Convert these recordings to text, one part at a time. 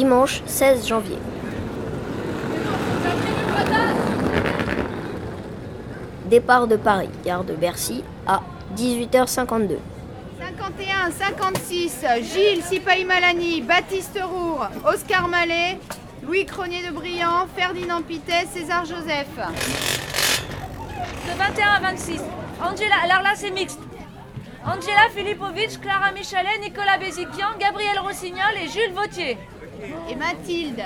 dimanche 16 janvier. Départ de Paris, gare de Bercy, à 18h52. 51, 56, Gilles Sipaï-Malani, Baptiste Roux, Oscar Mallet, Louis Cronier de Briand, Ferdinand Pitet, César Joseph. De 21 à 26, Angela, alors là c'est mixte. Angela Filipovic, Clara Michelet, Nicolas Béziquian, Gabriel Rossignol et Jules Vautier. Et Mathilde.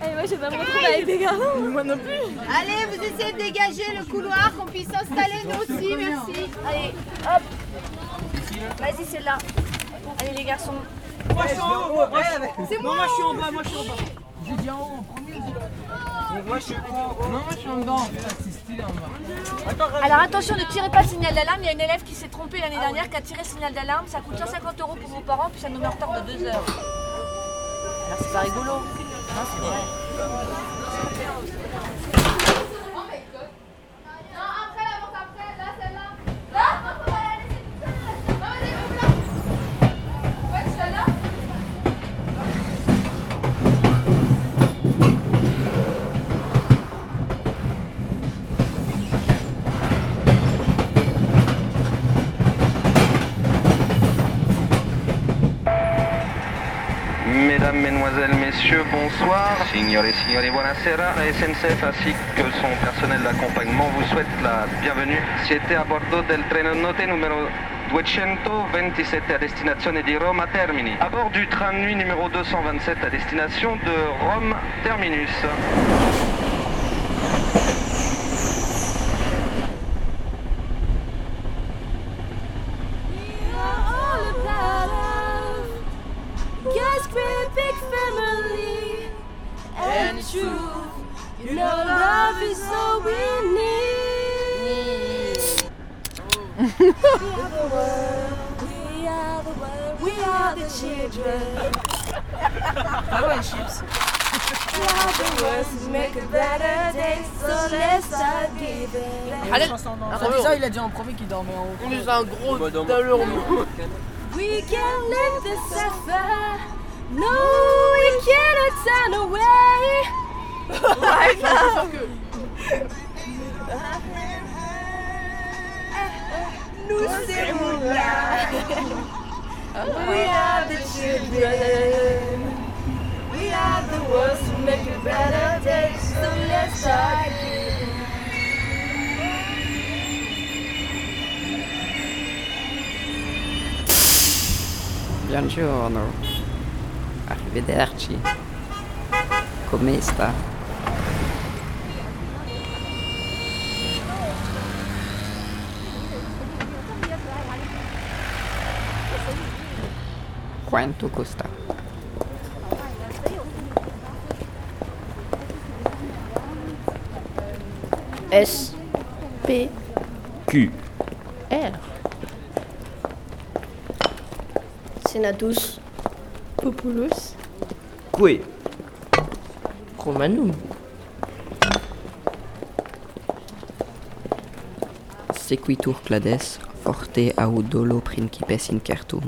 Et moi je vais pas me retrouver avec des gars. Moi non plus. Allez, vous essayez de dégager le couloir, qu'on puisse s'installer nous aussi, merci. Allez, hop. Vas-y, c'est là. Allez les garçons. Moi je suis en haut. C'est moi. moi je suis en bas, moi je suis en bas. J'ai dit en haut en premier. Moi je suis en haut. Non, moi je suis en dedans. C'est stylé en bas. Alors attention, ne tirez pas le signal d'alarme. Il y a une élève qui s'est trompée l'année dernière qui a tiré le signal d'alarme. Ça coûte 150 euros pour vos parents, puis ça nous met en retard de 2 heures. Alors c'est pas rigolo. Non, c'est vrai. Mesdames, Mesdemoiselles, Messieurs, bonsoir. Signore e signori, buonasera. SNCF ainsi que son personnel d'accompagnement vous souhaite la bienvenue. Siete a bordo del treno note numero 227 à destination di Roma Termini. À bord du train de nuit numéro 227 à destination de Rome Terminus. So let's start giving. Allez, déjà il a dit en premier qu'il dormait en haut. On est un gros talon. We can live the suffer. No, we cannot turn away. right now. Nous serons là. We are the children. Are the ones who make a better day. So let's giving. Buongiorno. Arrivederci. Come sta? Quanto costa? S, P, Q. R. Senatus, Populus. Que. Romanum. Sequitur clades, forte audolo principes incertum.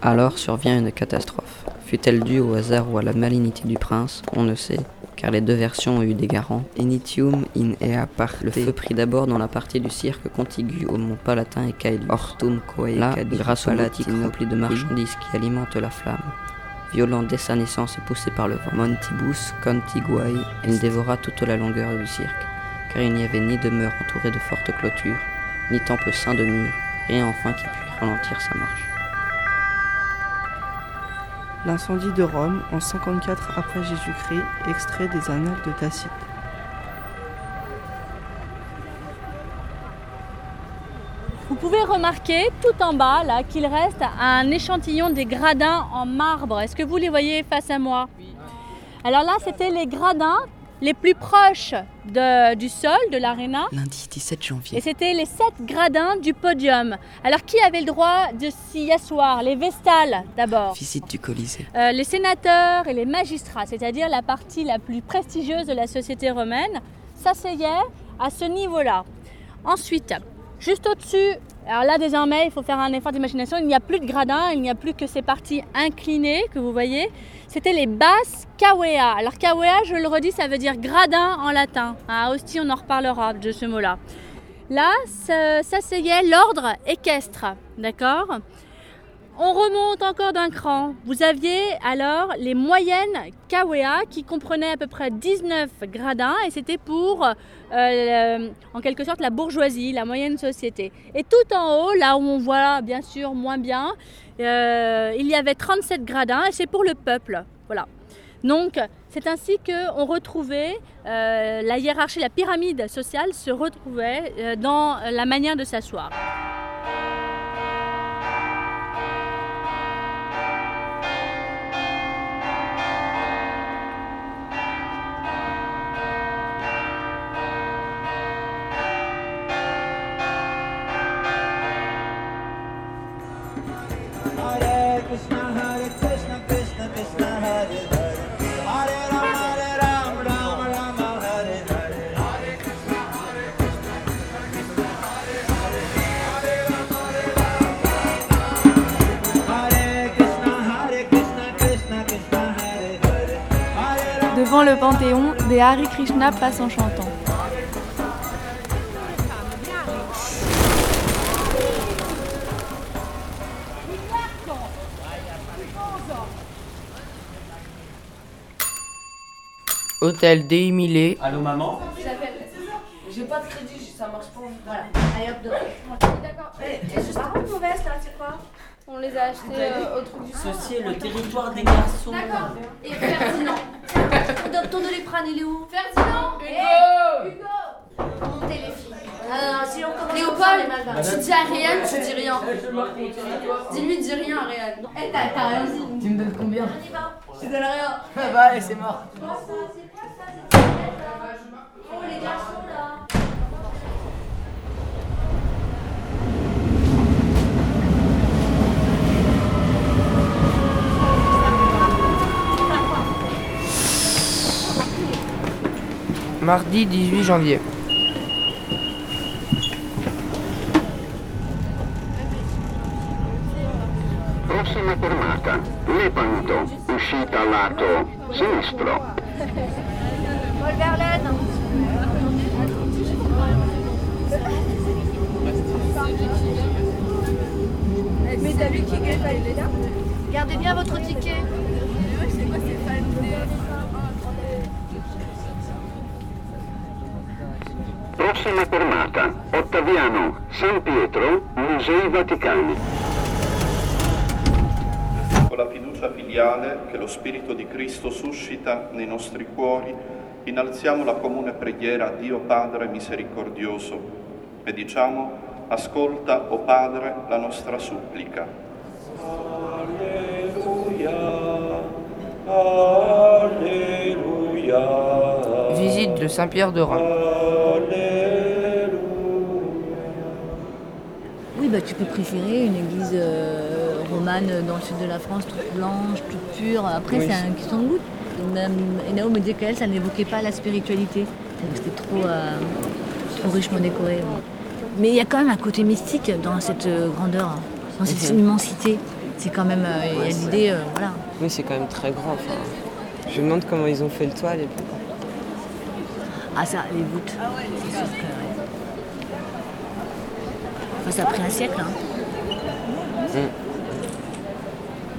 Alors survient une catastrophe. Fut-elle due au hasard ou à la malignité du prince On ne sait, car les deux versions ont eu des garants. Initium in ea parte. Le feu prit d'abord dans la partie du cirque contiguë au mont Palatin et Caeli. Hortum Là, grâce au boutiques remplies de marchandises qui alimentent la flamme. Violent dès sa naissance et poussé par le vent. Montibus contiguae, il dévora toute la longueur du cirque, car il n'y avait ni demeure entourée de fortes clôtures, ni temple saint de murs, rien enfin qui pût ralentir sa marche. L'incendie de Rome en 54 après Jésus-Christ, extrait des Annales de Tacite. Vous pouvez remarquer tout en bas là qu'il reste un échantillon des gradins en marbre. Est-ce que vous les voyez face à moi? Alors là, c'était les gradins les plus proches de- du sol, de l'aréna. Lundi 17 janvier. Et c'était les sept gradins du podium. Alors qui avait le droit de s'y asseoir? Les vestales d'abord. Visite du Colisée. Euh, les sénateurs et les magistrats, c'est-à-dire la partie la plus prestigieuse de la société romaine, s'asseyaient à ce niveau-là. Ensuite, Juste au-dessus, alors là désormais il faut faire un effort d'imagination, il n'y a plus de gradins, il n'y a plus que ces parties inclinées que vous voyez. C'était les basses kawea. Alors kawea, je le redis, ça veut dire gradin en latin. À Ostie, on en reparlera de ce mot-là. Là, s'asseyait l'ordre équestre, d'accord? On remonte encore d'un cran. Vous aviez alors les moyennes Kawea qui comprenaient à peu près 19 gradins et c'était pour euh, en quelque sorte la bourgeoisie, la moyenne société. Et tout en haut, là où on voit bien sûr moins bien, euh, il y avait 37 gradins et c'est pour le peuple. Voilà. Donc c'est ainsi qu'on retrouvait euh, la hiérarchie, la pyramide sociale se retrouvait dans la manière de s'asseoir. Panthéon, des Hare Krishna passent en chantant. Hôtel Déhimilé. Allô maman? J'ai pas de crédit, ça marche pas. Voilà. Allez hop, D'accord. Et juste vestes là, c'est quoi On les a achetés euh, au truc du Ceci est le territoire des garçons. D'accord. Et Ferdinand. Ton doliprane, il est où? Ferdinand Hugo Hugo Montez les filles. Ah, si on commence Léopold, tu dis à Réal, tu dis rien. Dis-lui, dis rien à Réal. Eh, t'as t'as rien dit. Tu me donnes combien? On y va. Tu donnes rien. Ah bah allez, c'est mort. Oh, les garçons là. Mardi 18 janvier. Prossima fermata, Lepanto, uscita lato sinistro. Paul Verlaine. Mais t'as vu qui gagne il est là Gardez bien votre ticket. Prossima fermata, Ottaviano, San Pietro, Musei Vaticani. Con la fiducia filiale che lo Spirito di Cristo suscita nei nostri cuori, innalziamo la comune preghiera a Dio Padre misericordioso e diciamo, ascolta, o Padre, la nostra supplica. Visite de Saint-Pierre de Rome. Oui, bah, tu peux préférer une église euh, romane dans le sud de la France, toute blanche, toute pure. Après, Oui. c'est un question de goût. Et Enao me dit qu'elle, ça n'évoquait pas la spiritualité. Donc c'était trop, euh, trop richement décoré. Mais il y a quand même un côté mystique dans cette euh, grandeur, dans cette Mhm. immensité. C'est quand même, euh, il y a l'idée, euh, voilà. Oui, c'est quand même très grand. Enfin, je me demande comment ils ont fait le toit. Les... Ah ça, les voûtes. C'est sûr que... Ça a pris un siècle. Hein.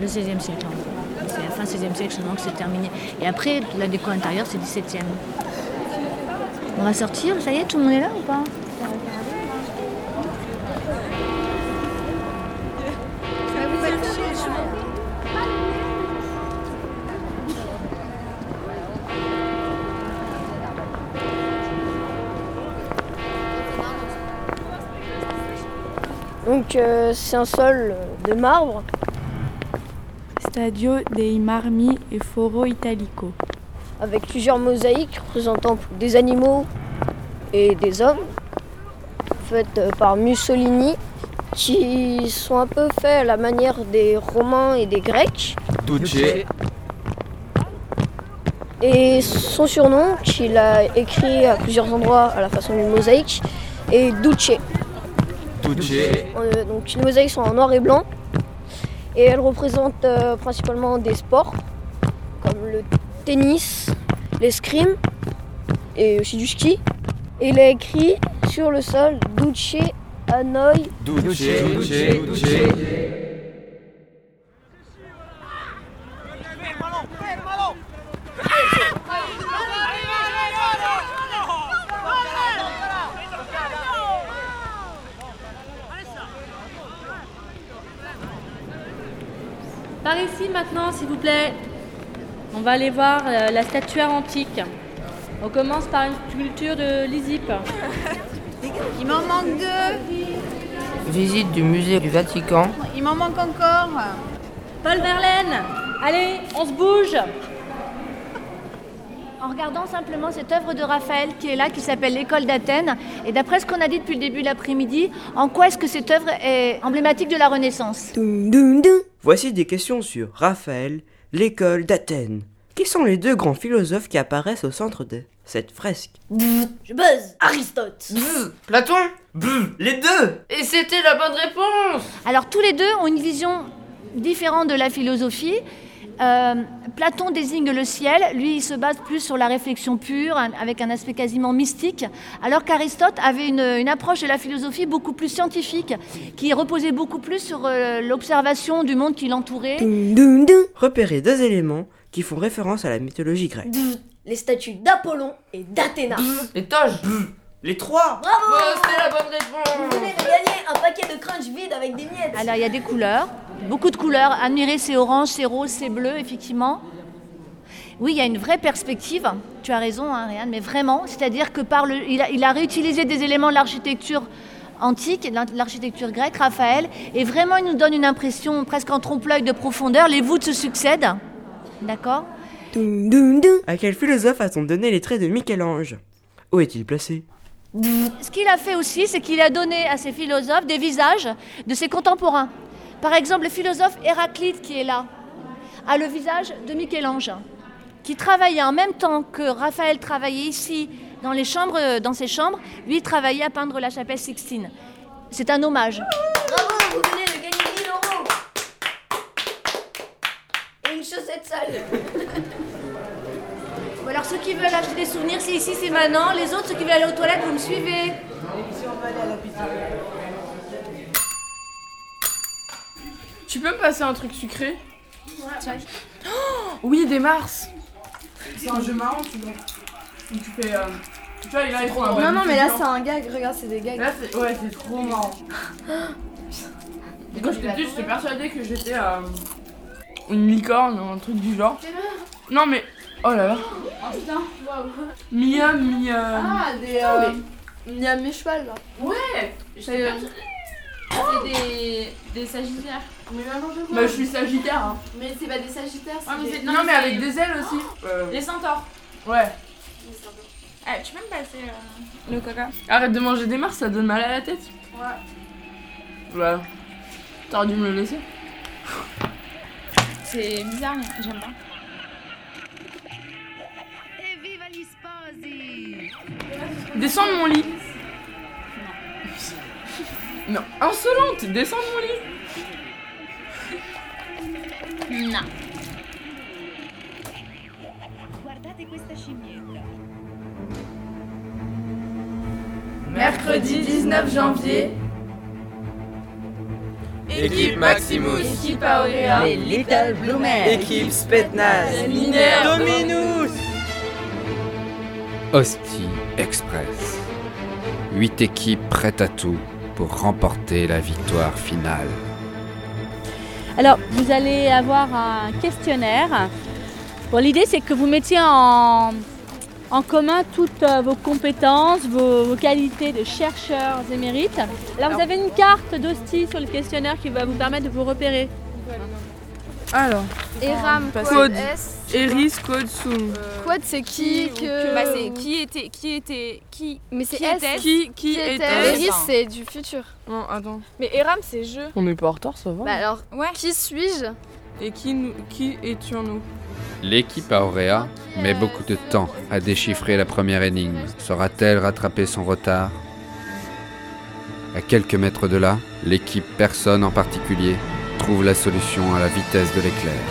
Le 16e siècle. hein. C'est la fin 16e siècle seulement que c'est terminé. Et après, la déco intérieure, c'est 17e. On va sortir, ça y est, tout le monde est là ou pas? Donc euh, c'est un sol de marbre. Stadio dei Marmi e Foro Italico. avec plusieurs mosaïques représentant des animaux et des hommes, faites par Mussolini, qui sont un peu faits à la manière des Romains et des Grecs. Duce. Et son surnom, qu'il a écrit à plusieurs endroits à la façon d'une mosaïque, est Duce. Euh, donc les mosaïques sont en noir et blanc et elles représentent euh, principalement des sports comme le tennis, l'escrime et aussi du ski. Et il a écrit sur le sol Duce Hanoi. Duce, Duce, Duce. Par ici maintenant, s'il vous plaît. On va aller voir euh, la statuaire antique. On commence par une sculpture de Lysippe. Il m'en manque deux. Visite du musée du Vatican. Il m'en manque encore. Paul Verlaine, allez, on se bouge. En regardant simplement cette œuvre de Raphaël qui est là, qui s'appelle L'école d'Athènes, et d'après ce qu'on a dit depuis le début de l'après-midi, en quoi est-ce que cette œuvre est emblématique de la Renaissance? Voici des questions sur Raphaël, l'école d'Athènes. Qui sont les deux grands philosophes qui apparaissent au centre de cette fresque Je buzz. Aristote. Platon. Les deux. Et c'était la bonne réponse. Alors tous les deux ont une vision différente de la philosophie. Euh, Platon désigne le ciel, lui il se base plus sur la réflexion pure, avec un aspect quasiment mystique, alors qu'Aristote avait une, une approche de la philosophie beaucoup plus scientifique, qui reposait beaucoup plus sur euh, l'observation du monde qui l'entourait. Repérez deux éléments qui font référence à la mythologie grecque. Les statues d'Apollon et d'Athéna. Les toges. Les trois. Bravo. Oh, c'était la bonne Vous réponse venez de gagner un paquet de crunch vide avec des miettes. Alors il y a des couleurs, beaucoup de couleurs. Admirer, c'est orange, c'est rose, c'est bleu, effectivement. Oui, il y a une vraie perspective. Tu as raison, hein, mais vraiment, c'est-à-dire que par le, il, a, il a réutilisé des éléments de l'architecture antique, de l'architecture grecque, Raphaël, et vraiment il nous donne une impression presque en trompe-l'œil de profondeur. Les voûtes se succèdent, d'accord? À quel philosophe a-t-on donné les traits de Michel-Ange? Où est-il placé? Ce qu'il a fait aussi, c'est qu'il a donné à ses philosophes des visages de ses contemporains. Par exemple, le philosophe Héraclite qui est là a le visage de Michel-Ange, qui travaillait en même temps que Raphaël travaillait ici dans, les chambres, dans ses chambres. Lui il travaillait à peindre la chapelle Sixtine. C'est un hommage. Bravo, vous venez de gagner 1000 euros. Et une chaussette sale. Ou alors ceux qui veulent acheter des souvenirs, c'est ici, c'est maintenant. Les autres, ceux qui veulent aller aux toilettes, vous me suivez. Tu peux me passer un truc sucré? Oh, Oui, des Mars C'est un jeu marrant, tu vois. Tu fais. euh, Tu vois, il a trop Non, non, mais là c'est un gag, regarde, c'est des gags. Là, c'est ouais, c'est trop marrant. Et quand j'étais petite, j'étais persuadée que j'étais euh, une licorne ou un truc du genre. Non, mais. Oh là là. Oh putain, waouh. Mia, Mia. Ah, des. Euh... A mes chevals là. Ouais euh, c'est des. des sagittaires. Mais maintenant je Bah, je suis sagittaire. Hein. Mais c'est pas des sagittaires, c'est Ah, mais des- c'est- non, mais avec des ailes aussi. Euh, Les centaures. Ouais. Eh, tu peux me passer euh, le coca Arrête de manger des mars, ça donne mal à la tête. Ouais. Voilà. T'aurais dû me le laisser. C'est bizarre, mais j'aime pas. Descends de mon lit. Non, insolente, descends de mon lit. Non. Guardate questa scimmietta. Mercredi 19 janvier. Équipe Maximus. Équipe Aurea. Les Little Bloomers. Équipe Spetnaz. Mineurs. Dominus. Hostie Express. Huit équipes prêtes à tout pour remporter la victoire finale. Alors, vous allez avoir un questionnaire. Bon, l'idée, c'est que vous mettiez en, en commun toutes euh, vos compétences, vos, vos qualités de chercheurs émérites. Là, vous avez une carte d'hostie sur le questionnaire qui va vous permettre de vous repérer. Alors. Eram, S. Eris, code Sum. Quad c'est qui que Bah, c'est qui était. Qui était. Qui. Mais c'est qui Qui, qui était Eris c'est du futur. Non, attends. Mais Eram c'est je. On n'est pas en retard, ça va. Bah alors, qui suis-je Et qui, nous, qui étions-nous L'équipe Auréa met beaucoup de temps à déchiffrer la première énigme. Saura-t-elle rattraper son retard? À quelques mètres de là, l'équipe personne en particulier trouve la solution à la vitesse de l'éclair.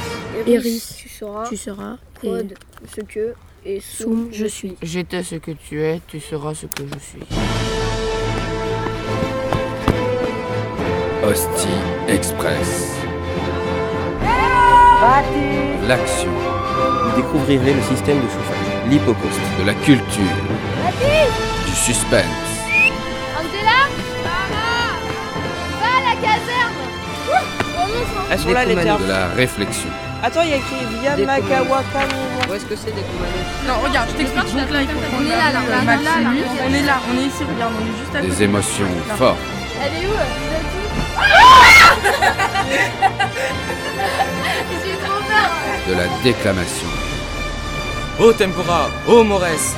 Iris, tu seras. tu seras, Pod, ce que. Et Soum, je suis. J'étais ce que tu es, tu seras ce que je suis. Hostie Express. L'action. Vous découvrirez le système de chauffage, l'hypocaustique. De la culture. Du suspense. Elles sont là les termes. De la réflexion. Attends, il y a écrit via Makawaka. Où est-ce que c'est des Non, regarde, je t'explique. On est là, là, là, là, là, là. On est là, on est ici, regarde, on est juste à côté. Des émotions fortes. Elle est où J'ai trop peur De la déclamation. Oh tempora, oh mores.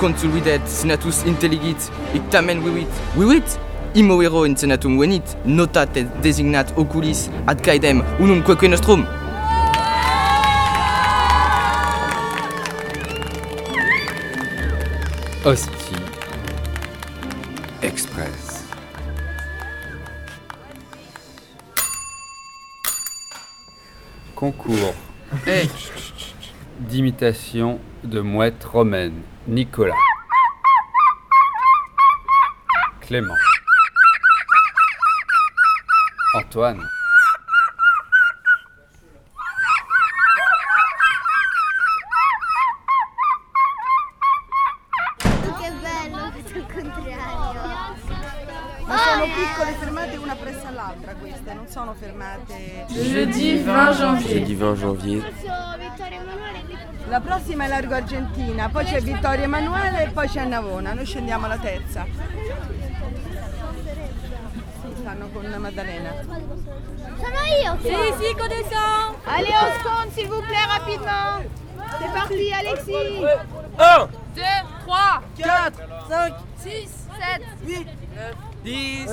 Consul videt, senatus intelligit, ictamen vivit. Vivit? Imoero in senatum venit, notat et designat oculis ad caedem unum quoque nostrum. Hostie Express. Concours d'imitation de mouette romaine. Nicolas. Clément. Antoine. Che bello questo contrario. Ma sono piccole fermate una presso all'altra queste, non sono fermate. Jeudi 20 janvier. Jeudi 20 janvier. La prossima è Largo Argentina, poi c'è Vittorio Emanuele e poi c'è Navona, noi scendiamo alla terza. Sì, stanno con Maddalena. Sono io descend Allez, on se compte, s'il vous plaît, rapidement C'est parti, Alexis 1, 2, 3, 4, 5, 6, 7, 8, 10.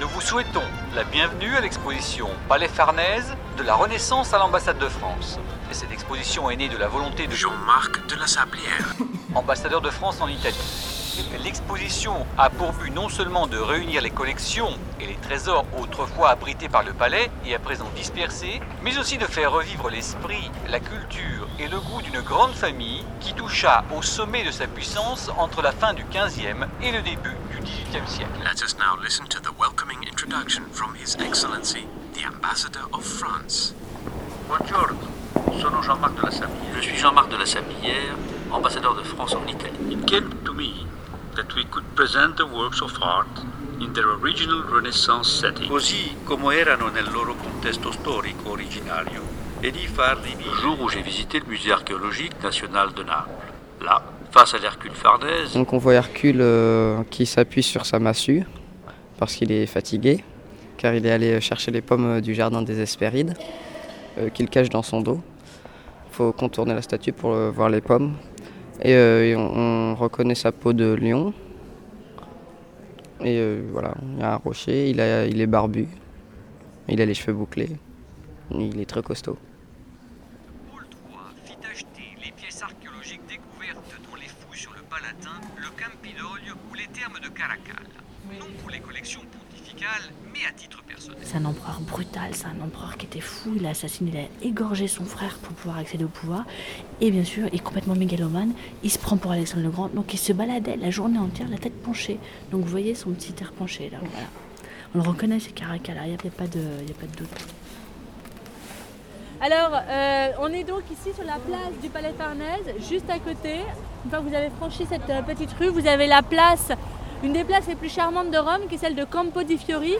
Nous vous souhaitons la bienvenue à l'exposition Palais Farnèse de la Renaissance à l'ambassade de France. Et cette exposition est née de la volonté de Jean-Marc de la Sablière, ambassadeur de France en Italie. L'exposition a pour but non seulement de réunir les collections et les trésors autrefois abrités par le palais et à présent dispersés, mais aussi de faire revivre l'esprit, la culture et le goût d'une grande famille qui toucha au sommet de sa puissance entre la fin du 15e et le début du 18e siècle. Let us now listen to the welcoming introduction from His Excellency, the Ambassador of France. Buongiorno, sono Jean-Marc de la Sablière. Je suis Jean-Marc de la Sablière, ambassadeur de France en Italie. It came to me that we could present the works of art in their original Renaissance setting, così come erano nel loro contesto storico originario, e di farli vivere. Le jour où j'ai visité le musée archéologique national de Naples, là, face à l'Hercule Farnèse, Donc on voit Hercule euh, qui s'appuie sur sa massue parce qu'il est fatigué, car il est allé chercher les pommes du jardin des Hespérides, euh, qu'il cache dans son dos. Il faut contourner la statue pour voir les pommes. Et, euh, et on, on reconnaît sa peau de lion. Et euh, voilà, il y a un rocher, il, a, il est barbu, il a les cheveux bouclés, il est très costaud. fit acheter les pièces archéologiques découvertes dans les fouilles sur le Palatin, le Campidoglio ou les thermes de Caracal. Non pour les collections pontificales, mais à titre C'est un empereur brutal, c'est un empereur qui était fou, il a assassiné, il a égorgé son frère pour pouvoir accéder au pouvoir. Et bien sûr, il est complètement mégalomane, il se prend pour Alexandre le Grand, donc il se baladait la journée entière la tête penchée. Donc vous voyez son petit air penché là, voilà. On le reconnaît, c'est Caracal, il n'y a, pas de- il y a pas de doute. Alors, euh, on est donc ici sur la place du Palais Farnèse, juste à côté. Une fois que vous avez franchi cette euh, petite rue, vous avez la place, une des places les plus charmantes de Rome, qui est celle de Campo di Fiori,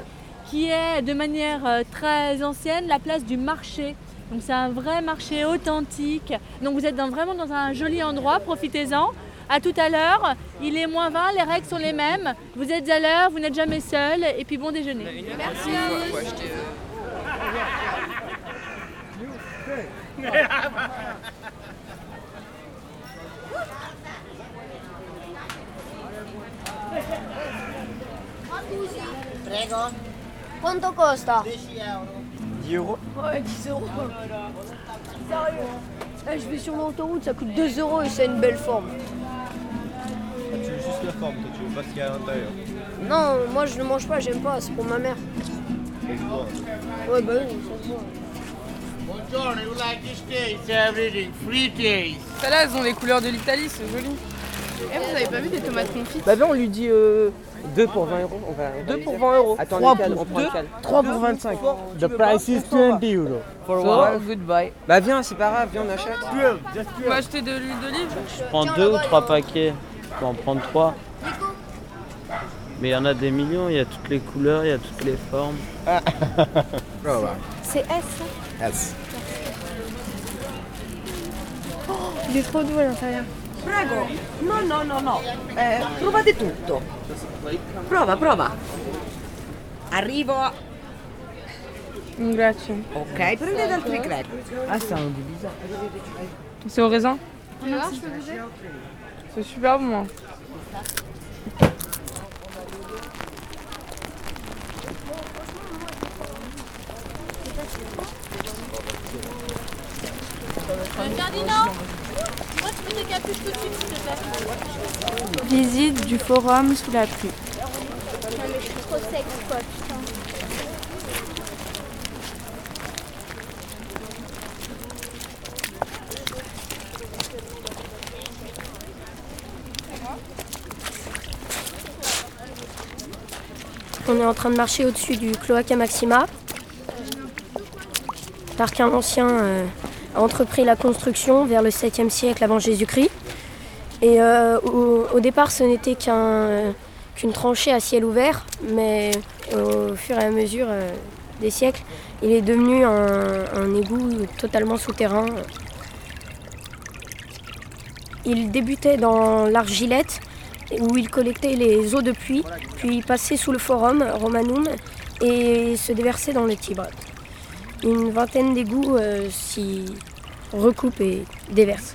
qui est de manière euh, très ancienne la place du marché. Donc c'est un vrai marché authentique. Donc vous êtes dans- vraiment dans un joli endroit, profitez-en. À tout à l'heure, il est moins 20, les règles sont les mêmes. Vous êtes à l'heure, vous n'êtes jamais seul, et puis bon déjeuner. Merci. Prego. Quanto costa? 10 euro. 10 euros Ouais, 10 euros. Sérieux Eh, Je vais sur l'autoroute, ça coûte 2 euros et c'est une belle forme. Ah, Tu veux juste la forme, toi, tu veux pas ce qu'il y a à l'intérieur. Non, moi je ne mange pas, j'aime pas, c'est pour ma mère. Ça se voit. Ouais, bah oui, ça se voit. Buongiorno, you like this taste? Everything, free taste. Celles-là, elles ont les couleurs de l'Italie, c'est joli. Eh, vous avez pas vu des tomates confites Bah viens, on lui dit 2 pour 20 euros. On va, 2 pour 20 euros. Attends, 3 les cadres, pour on prend le 2, cadre. 3 pour 25. The price is 20 euros. For So, one. goodbye. Bah viens, c'est pas grave, viens, on achète. On va acheter de l'huile d'olive. Je prends 2 ou 3 paquets. Je peux en prendre 3. Mais il y en a des millions, il y a toutes les couleurs, il y a toutes les formes. C'est S. hein S. Oh, il est trop doux à l'intérieur. Prego. No, no, no, no. Eh, provate tutto. Prova, prova. Arrivo. a- Grazie. Ok, prendete altri crepe. Ah, c'est un bizarre. C'est au raisin C'est super bon. hein. Visite du forum sous la pluie. On est en train de marcher au-dessus du Cloaca Maxima. L'Archin ancien euh, a entrepris la construction vers le 7e siècle avant Jésus-Christ. Et euh, au, départ, ce n'était qu'un, qu'une tranchée à ciel ouvert, mais au fur et à mesure euh, des siècles, il est devenu un, un égout totalement souterrain. Il débutait dans l'argilette, où il collectait les eaux de pluie, puis passait sous le forum romanum et se déversait dans le Tibre. Une vingtaine d'égouts euh, s'y recoupent et déversent.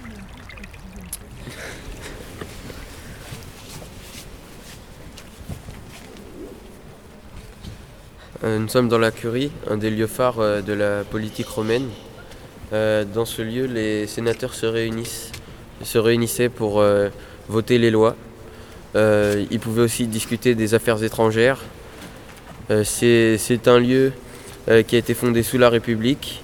Euh, Nous sommes dans la curie, un des lieux phares euh, de la politique romaine. Dans ce lieu, les sénateurs se réunissent, se réunissaient pour voter les lois. Ils pouvaient aussi discuter des affaires étrangères. C'est un lieu qui a été fondé sous la République.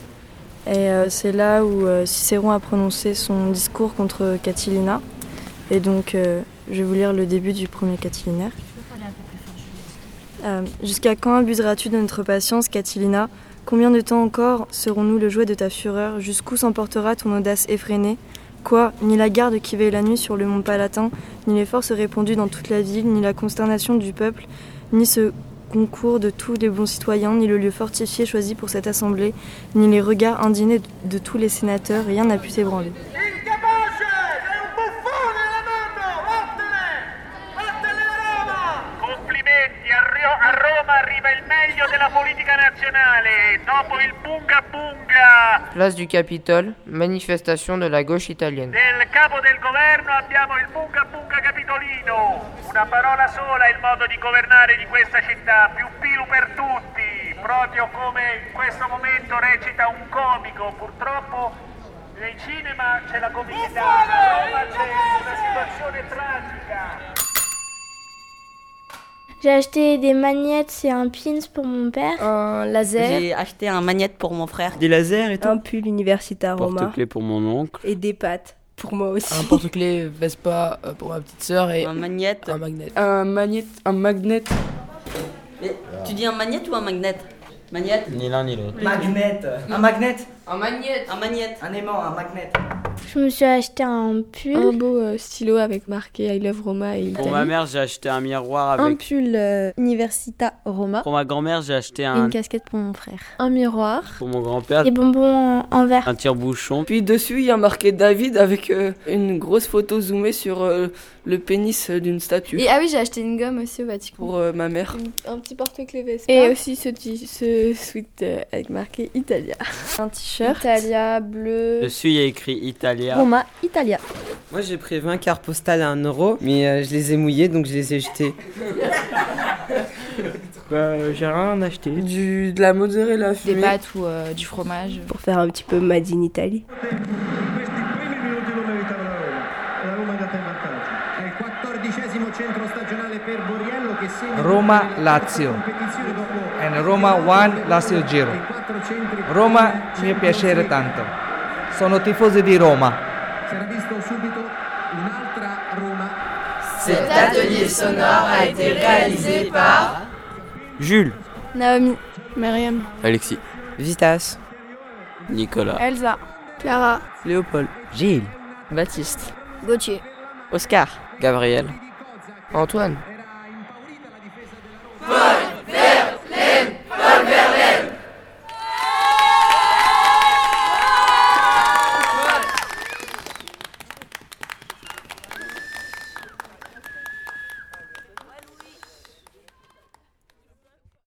Et euh, c'est là où euh, Cicéron a prononcé son discours contre Catilina. Et donc, euh, je vais vous lire le début du premier Catilinaire. Euh, Jusqu'à quand abuseras-tu de notre patience, Catilina? Combien de temps encore serons-nous le jouet de ta fureur? Jusqu'où s'emportera ton audace effrénée? Quoi Ni la garde qui veille la nuit sur le mont Palatin, ni les forces répandues dans toute la ville, ni la consternation du peuple, ni ce concours de tous les bons citoyens, ni le lieu fortifié choisi pour cette assemblée, ni les regards indignés de tous les sénateurs, rien n'a pu s'ébranler. Dopo il bunga bunga Place du Capitole, manifestation de la gauche italienne. del capo del governo abbiamo il bunga bunga capitolino. Una parola sola è il modo di governare di questa città, più pilu per tutti, proprio come in questo momento recita un comico. Purtroppo nei cinema c'è la comicità, a Roma c'è una situazione tragica. J'ai acheté des magnettes et un pins pour mon père. Un laser. J'ai acheté un magnète pour mon frère. Des lasers et tout Un pull universitaire Roma. Porte-clés pour mon oncle. Et des pâtes pour moi aussi. Un porte-clés Vespa euh, pour ma petite sœur et Un magnète. un magnet. Un magnet, un magnet. Mais tu dis un magnète ou un magnète? Magnète Ni l'un ni l'autre. Magnet. Un magnet. Un magnet. Un magnète. Un aimant, un magnet. Je me suis acheté un pull. Un beau euh, stylo avec marqué I love Roma et Pour ma mère, j'ai acheté un miroir Un avec. pull euh, Universita Roma. Pour ma grand-mère, j'ai acheté Et un. une casquette pour mon frère. Un miroir. Pour mon grand-père, Des bonbons en, en verre. un tire-bouchon. Puis dessus, il y a marqué David avec euh, une grosse photo zoomée sur euh, le pénis d'une statue. Et ah oui, j'ai acheté une gomme aussi au Vatican. Pour euh, ma mère. Un petit porte-clés Vespa. Et aussi ce, ce sweat euh, avec marqué Italia. Un t-shirt. Italia, bleu. Dessus, il y a écrit Italia. Roma, Italia. Moi, j'ai pris 20 cartes postales à 1 euro, mais euh, je les ai mouillées donc je les ai jetées. Bah, j'ai rien acheté. Du, de la mozzarella Des fumée. pâtes ou euh, du fromage. Pour faire un petit peu Made in Italy. Roma Lazio and Roma won Lazio Giro. Roma mi piacere tanto. Sono tifoso di Roma. Cet atelier sonore a été réalisé par Jules, Naomi. Myriam. Alexis, Vitas. Nicolas, Elsa. Clara. Léopold. Gilles. Baptiste. Gauthier. Oscar. Gabriel. Antoine.